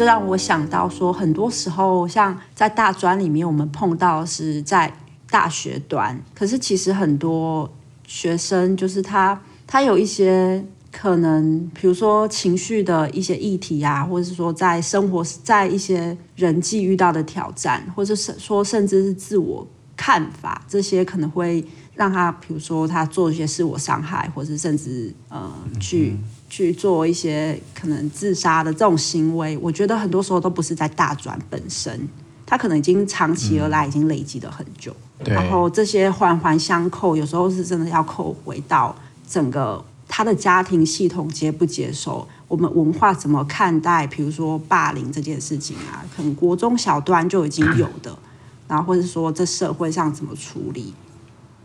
这让我想到说，很多时候像在大专里面，我们碰到是在大学端，可是其实很多学生就是他，他有一些可能，比如说情绪的一些议题啊，或者是说在生活，在一些人际遇到的挑战，或者是说甚至是自我看法，这些可能会让他，比如说他做一些自我伤害，或者甚至呃去。去做一些可能自杀的这种行为，我觉得很多时候都不是在大转本身，他可能已经长期而来，已经累积了很久。嗯、然后这些环环相扣，有时候是真的要扣回到整个他的家庭系统接不接受，我们文化怎么看待，比如说霸凌这件事情啊，可能国中小端就已经有的，然后或者说这社会上怎么处理，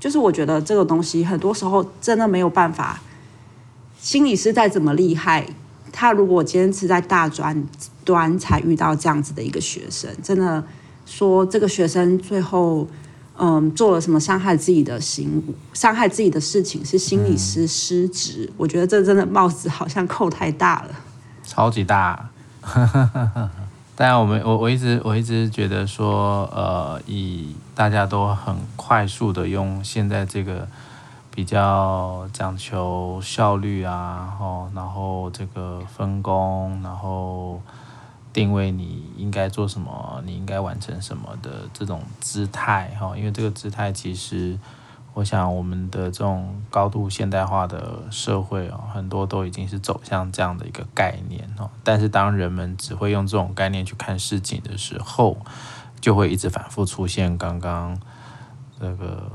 就是我觉得这个东西很多时候真的没有办法。心理师再怎么厉害，他如果坚持在大专端才遇到这样子的一个学生，真的说这个学生最后嗯做了什么伤害自己的行伤害自己的事情，是心理师失职，嗯，我觉得这真的帽子好像扣太大了，超级大。当然，我们我我一直我一直觉得说，呃，以大家都很快速的用现在这个。比较讲求效率啊，哦，然后这个分工，然后定位你应该做什么，你应该完成什么的这种姿态哈，因为这个姿态其实，我想我们的这种高度现代化的社会哦，很多都已经是走向这样的一个概念哦。但是当人们只会用这种概念去看事情的时候，就会一直反复出现刚刚这个。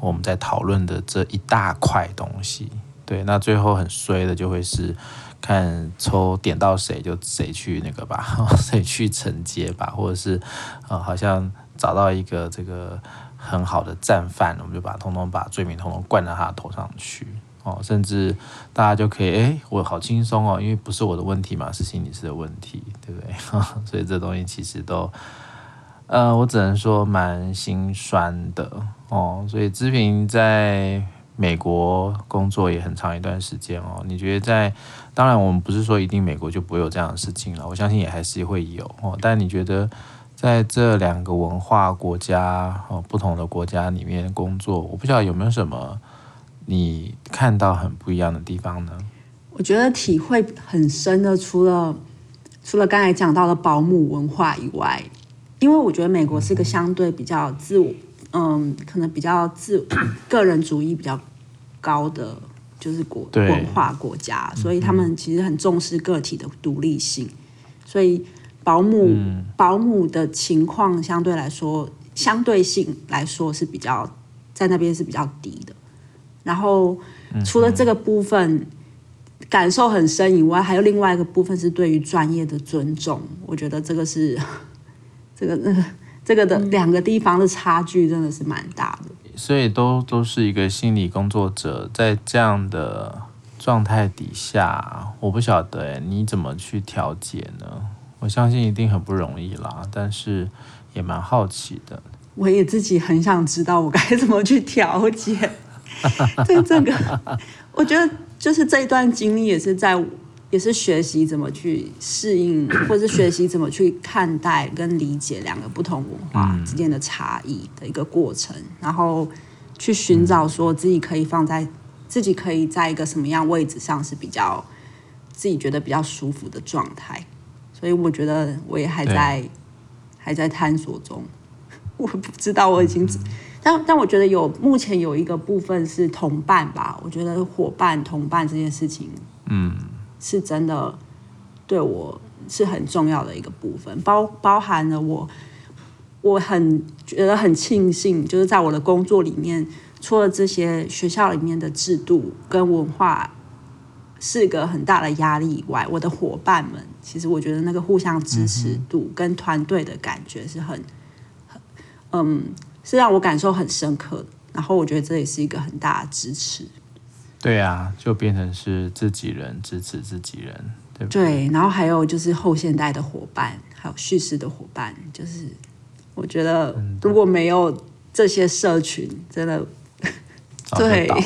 我们在讨论的这一大块东西，对，那最后很衰的就会是看抽点到谁就谁去那个吧，谁去承接吧，或者是、呃，好像找到一个这个很好的战犯，我们就把通通把罪名通通灌到他头上去哦，甚至大家就可以哎，我好轻松哦，因为不是我的问题嘛，是心理师的问题，对不对？所以这东西其实都。呃，我只能说蛮心酸的哦。所以志平在美国工作也很长一段时间哦。你觉得在，当然我们不是说一定美国就不会有这样的事情了，我相信也还是会有哦。但你觉得在这两个文化国家哦，不同的国家里面工作，我不晓得有没有什么你看到很不一样的地方呢？我觉得体会很深的，除了除了刚才讲到的保姆文化以外。因为我觉得美国是一个相对比较自我，嗯，可能比较自个人主义比较高的就是国文化国家，所以他们其实很重视个体的独立性，所以保姆保姆的情况相对来说相对性来说是比较在那边是比较低的。然后除了这个部分感受很深以外，还有另外一个部分是对于专业的尊重，我觉得这个是。这个、那个、这个的两个地方的差距真的是蛮大的，所以都都是一个心理工作者在这样的状态底下，我不晓得哎，你怎么去调节呢？我相信一定很不容易啦，但是也蛮好奇的。我也自己很想知道我该怎么去调节。对这个，我觉得就是这一段经历也是在。也是学习怎么去适应，或者是学习怎么去看待跟理解两个不同文化之间的差异的一个过程，然后去寻找说自己可以放在自己可以在一个什么样位置上是比较自己觉得比较舒服的状态。所以我觉得我也还在还在探索中，我不知道我已经，但但我觉得有目前有一个部分是同伴吧，我觉得伙伴同伴这件事情，嗯。是真的，对我是很重要的一个部分，包包含了我，我很觉得很庆幸，就是在我的工作里面，除了这些学校里面的制度跟文化是一个很大的压力以外，我的伙伴们，其实我觉得那个互相支持度跟团队的感觉是很，很，嗯，是让我感受很深刻的。然后我觉得这也是一个很大的支持。对啊，就变成是自己人支持自己人，对不对？对，然后还有就是后现代的伙伴，还有叙事的伙伴，就是我觉得如果没有这些社群，真的，对。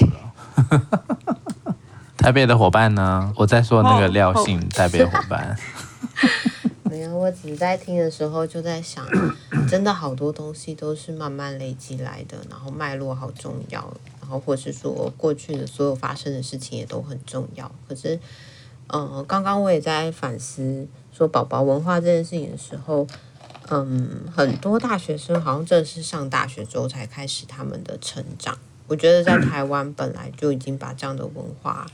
台北的伙伴呢？我在说那个廖姓台北伙伴。没有，我只是在听的时候就在想，真的好多东西都是慢慢累积来的，然后脉络好重要，然后或是说过去的所有发生的事情也都很重要。可是，嗯，刚刚我也在反思说宝宝文化这件事情的时候，嗯，很多大学生好像正是上大学之后才开始他们的成长。我觉得在台湾本来就已经把这样的文化。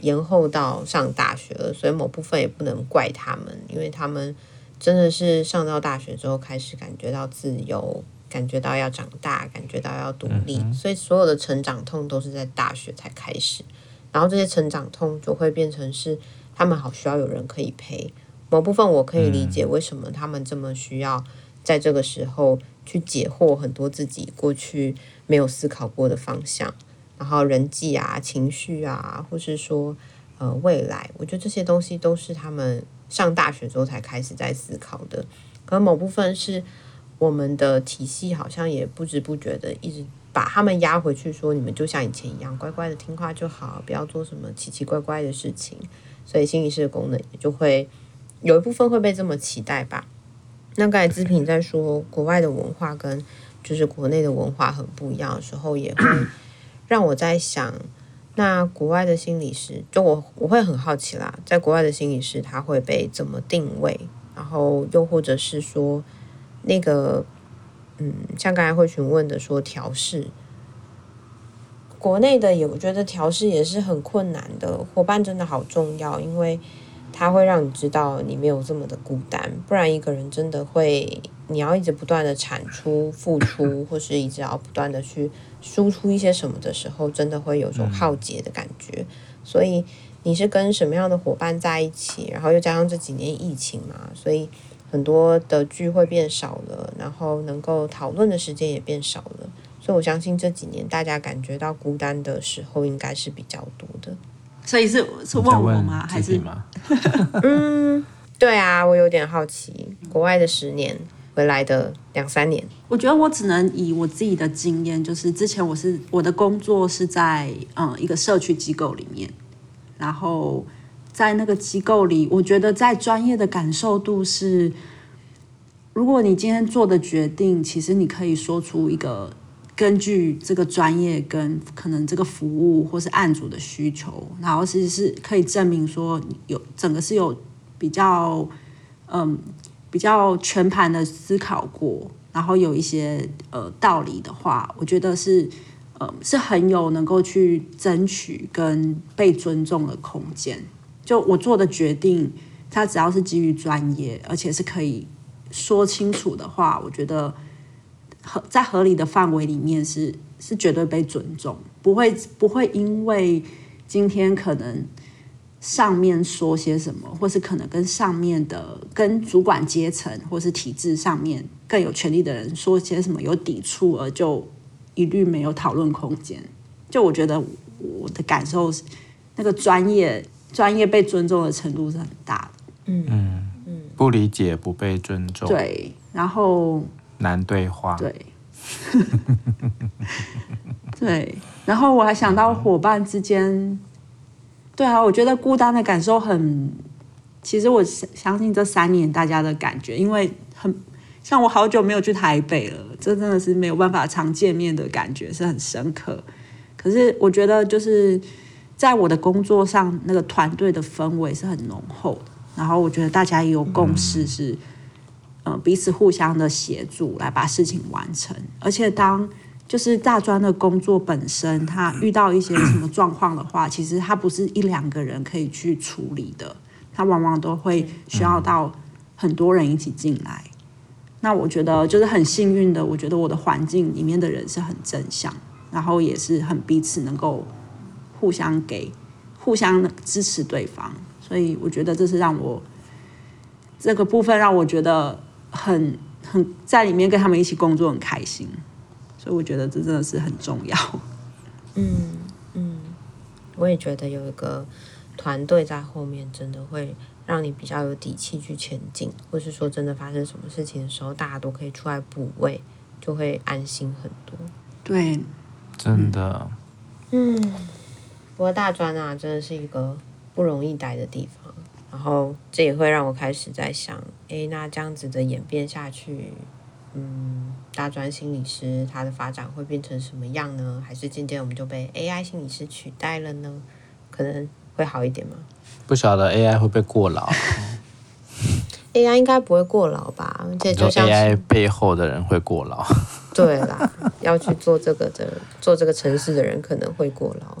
延后到上大学了，所以某部分也不能怪他们，因为他们真的是上到大学之后开始感觉到自由，感觉到要长大，感觉到要独立，嗯、所以所有的成长痛都是在大学才开始，然后这些成长痛就会变成是他们好需要有人可以陪。某部分我可以理解为什么他们这么需要在这个时候去解惑很多自己过去没有思考过的方向。然后人际啊、情绪啊，或是说呃未来，我觉得这些东西都是他们上大学之后才开始在思考的。可能某部分是我们的体系好像也不知不觉的一直把他们压回去，说你们就像以前一样乖乖的听话就好，不要做什么奇奇怪怪的事情。所以心理师的功能也就会有一部分会被这么期待吧。那刚才姿萍在说国外的文化跟就是国内的文化很不一样的时候，也会。让我在想，那国外的心理师，就我我会很好奇啦，在国外的心理师他会被怎么定位？然后又或者是说，那个，嗯，像刚才会询问的说调试，国内的也我觉得调试也是很困难的，伙伴真的好重要，因为他会让你知道你没有这么的孤单，不然一个人真的会，你要一直不断的产出、付出，或是一直要不断的去。输出一些什么的时候，真的会有种耗竭的感觉。嗯、所以你是跟什么样的伙伴在一起？然后又加上这几年疫情嘛，所以很多的聚会变少了，然后能够讨论的时间也变少了。所以我相信这几年大家感觉到孤单的时候，应该是比较多的。所以是是问我吗？还是吗？嗯，对啊，我有点好奇，国外的十年。回来的两三年，我觉得我只能以我自己的经验，就是之前我是我的工作是在嗯一个社区机构里面，然后在那个机构里，我觉得在专业的感受度是，如果你今天做的决定，其实你可以说出一个根据这个专业跟可能这个服务或是案主的需求，然后其实是可以证明说有整个是有比较嗯。比较全盘的思考过，然后有一些呃道理的话，我觉得是呃是很有能够去争取跟被尊重的空间。就我做的决定，它只要是基于专业，而且是可以说清楚的话，我觉得合在合理的范围里面是是绝对被尊重，不会不会因为今天可能。上面说些什么，或是可能跟上面的、跟主管阶层或是体制上面更有权力的人说些什么有抵触，而就一律没有讨论空间。就我觉得我的感受是，那个专业专业被尊重的程度是很大的。嗯嗯，不理解不被尊重，对，然后难对话，对，对，然后我还想到伙伴之间。对啊，我觉得孤单的感受很，其实我相信这三年大家的感觉，因为很像我好久没有去台北了，这真的是没有办法常见面的感觉是很深刻。可是我觉得就是在我的工作上，那个团队的氛围是很浓厚的，然后我觉得大家也有共识是，是、嗯呃、彼此互相的协助来把事情完成，而且当。就是大专的工作本身，他遇到一些什么状况的话，其实他不是一两个人可以去处理的，他往往都会需要到很多人一起进来。那我觉得就是很幸运的，我觉得我的环境里面的人是很正向，然后也是很彼此能够互相给、互相支持对方，所以我觉得这是让我这个部分让我觉得很很在里面跟他们一起工作很开心。所以我觉得这真的是很重要。嗯嗯，我也觉得有一个团队在后面，真的会让你比较有底气去前进，或是说真的发生什么事情的时候，大家都可以出来补位，就会安心很多。对，真的。嗯，不过大专啊，真的是一个不容易待的地方。然后这也会让我开始在想，诶，那这样子的演变下去，嗯，大专心理师他的发展会变成什么样呢？还是渐渐我们就被 AI 心理师取代了呢？可能会好一点吗？不晓得 AI 会不会过劳？AI 应该不会过劳吧？而且就像 AI 背后的人会过劳。对啦，要去做这个的，做这个城市的人可能会过劳。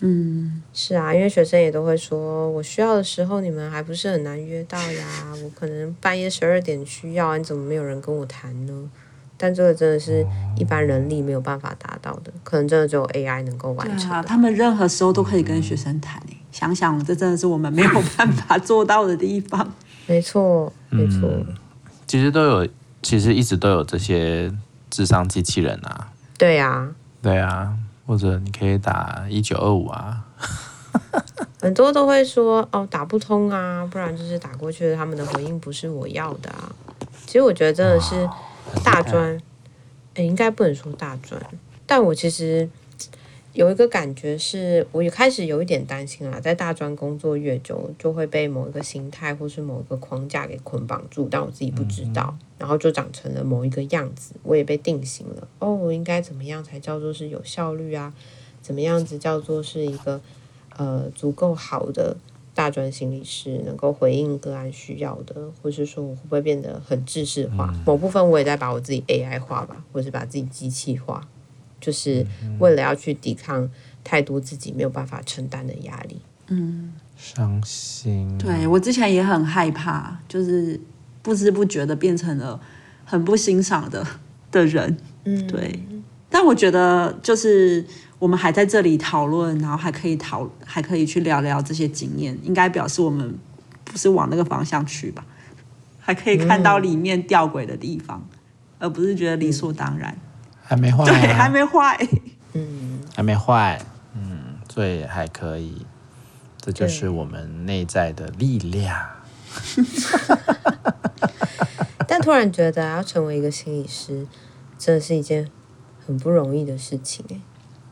嗯，是啊，因为学生也都会说，我需要的时候你们还不是很难约到呀？我可能半夜十二点需要，你怎么没有人跟我谈呢？但这个真的是一般人力没有办法达到的，可能真的只有 AI 能够完成。啊，他们任何时候都可以跟学生谈。想想，这真的是我们没有办法做到的地方。没错，没错。嗯，其实都有，其实一直都有这些智商机器人啊。对呀，对啊。或者你可以打一九二五啊，很多都会说哦，打不通啊，不然就是打过去的他们的回应不是我要的啊。其实我觉得真的是大专，诶，应该不能说大专，但我其实。有一个感觉是，我也开始有一点担心了，在大专工作越久，就会被某一个心态或是某一个框架给捆绑住，但我自己不知道，嗯、然后就长成了某一个样子，我也被定型了。哦，我应该怎么样才叫做是有效率啊？怎么样子叫做是一个呃足够好的大专心理师，能够回应个案需要的，或是说我会不会变得很制式化？嗯、某部分我也在把我自己 AI 化吧，或是把自己机器化。就是为了要去抵抗太多自己没有办法承担的压力，嗯，伤心。对，我之前也很害怕，就是不知不觉的变成了很不欣赏的的人，嗯，对。但我觉得，就是我们还在这里讨论，然后还可以讨，还可以去聊聊这些经验，应该表示我们不是往那个方向去吧？还可以看到里面吊诡的地方，嗯，而不是觉得理所当然。还没坏，对，还没坏，嗯，还没坏，嗯，所以还可以，这就是我们内在的力量。但突然觉得要成为一个心理师，真的是一件很不容易的事情诶。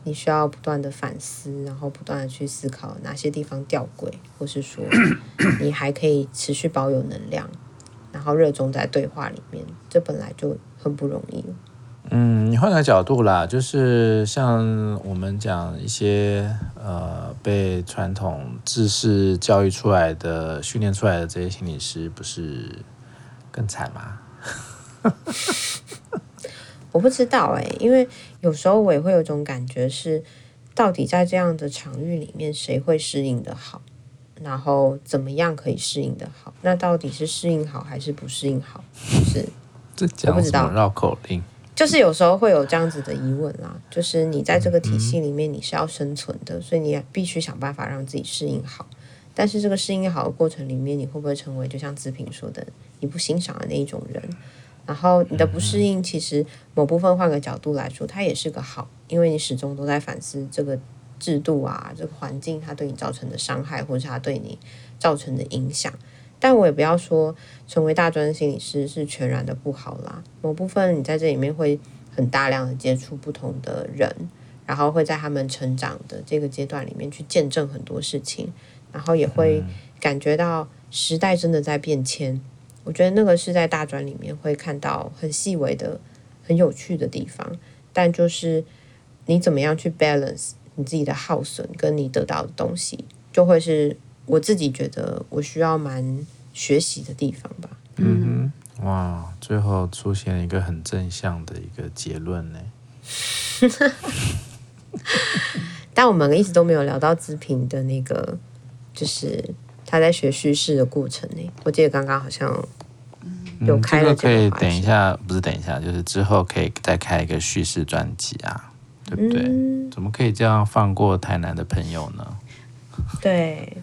你需要不断的反思，然后不断的去思考哪些地方吊诡，或是说 你还可以持续保有能量，然后热衷在对话里面，这本来就很不容易。嗯，你换个角度啦，就是像我们讲一些呃被传统知识教育出来的、训练出来的这些心理师，不是更惨吗？我不知道哎、欸，因为有时候我也会有种感觉是，到底在这样的场域里面，谁会适应的好？然后怎么样可以适应的好？那到底是适应好还是不适应好？是这讲什么绕口令？就是有时候会有这样子的疑问啦，就是你在这个体系里面你是要生存的，所以你也必须想办法让自己适应好。但是这个适应好的过程里面，你会不会成为就像子平说的，你不欣赏的那一种人？然后你的不适应，其实某部分换个角度来说，它也是个好，因为你始终都在反思这个制度啊，这个环境它对你造成的伤害，或是它对你造成的影响。但我也不要说成为大专心理师是全然的不好啦。某部分你在这里面会很大量的接触不同的人，然后会在他们成长的这个阶段里面去见证很多事情，然后也会感觉到时代真的在变迁。我觉得那个是在大专里面会看到很细微的、很有趣的地方。但就是你怎么样去 balance 你自己的耗损跟你得到的东西，就会是我自己觉得我需要蛮。学习的地方吧。嗯哼，哇，最后出现了一个很正向的一个结论呢。但我们一直都没有聊到资平的那个，就是他在学叙事的过程呢。我记得刚刚好像有开了这个、嗯、这个可以等一下，不是等一下，就是之后可以再开一个叙事专辑啊，对不对？嗯、怎么可以这样放过台南的朋友呢？对，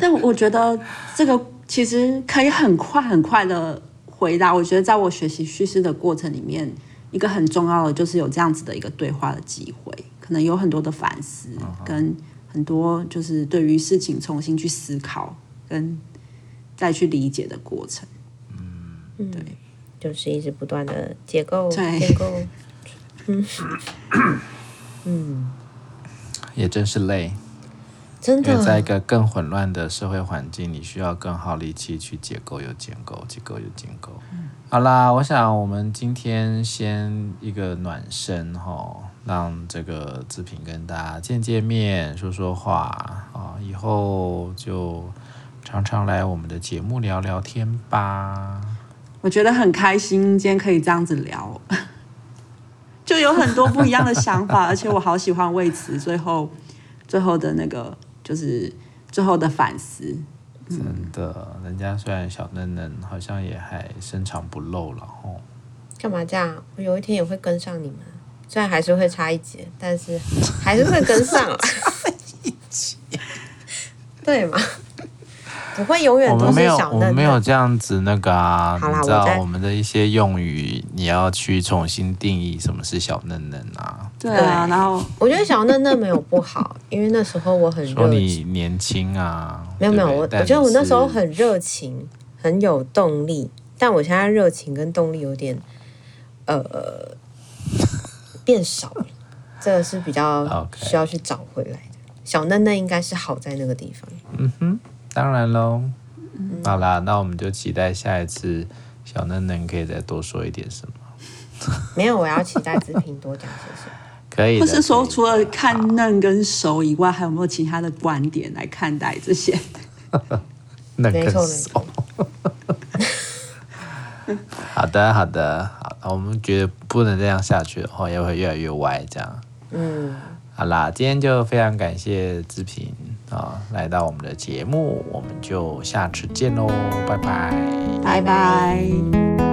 但我觉得这个。其实可以很快很快的回答。我觉得在我学习叙事的过程里面，一个很重要的就是有这样子的一个对话的机会，可能有很多的反思，跟很多就是对于事情重新去思考，跟再去理解的过程。嗯，对，就是一直不断的结构结构。嗯嗯，也真是累。真的因为在一个更混乱的社会环境，你需要更耗力气去解构又建构，解构又建构。嗯、好啦，我想我们今天先一个暖身哈，让这个志平跟大家见见面，说说话啊，以后就常常来我们的节目聊聊天吧。我觉得很开心，今天可以这样子聊，就有很多不一样的想法，而且我好喜欢魏慈最后最后的那个。就是最后的反思，真的，人家虽然小嫩嫩，好像也还深藏不露了哦。干嘛这样？我有一天也会跟上你们，虽然还是会差一截，但是 还是会跟上了。差一截，对嘛？不会永远都是小嫩嫩。我们没有这样子那个啊。好啦，你知道我们的一些用语，你要去重新定义什么是小嫩嫩啊？对啊，然后我觉得小嫩嫩没有不好，因为那时候我很热情。说你年轻啊？没有没有，我我觉得我那时候很热情，很有动力。但我现在热情跟动力有点呃变少了，这个是比较需要去找回来的。Okay. 小嫩嫩应该是好在那个地方。嗯哼。当然喽，好啦，那我们就期待下一次小嫩嫩可以再多说一点什么。没有，我要期待子平多讲些什么。可以。或是说除了看嫩跟熟以外，还有没有其他的观点来看待这些？嫩跟熟。好的，好的，好，我们觉得不能这样下去的话，也会越来越歪，这样。嗯。好啦，今天就非常感谢志平啊，来到我们的节目，我们就下次见喽，拜拜，拜拜。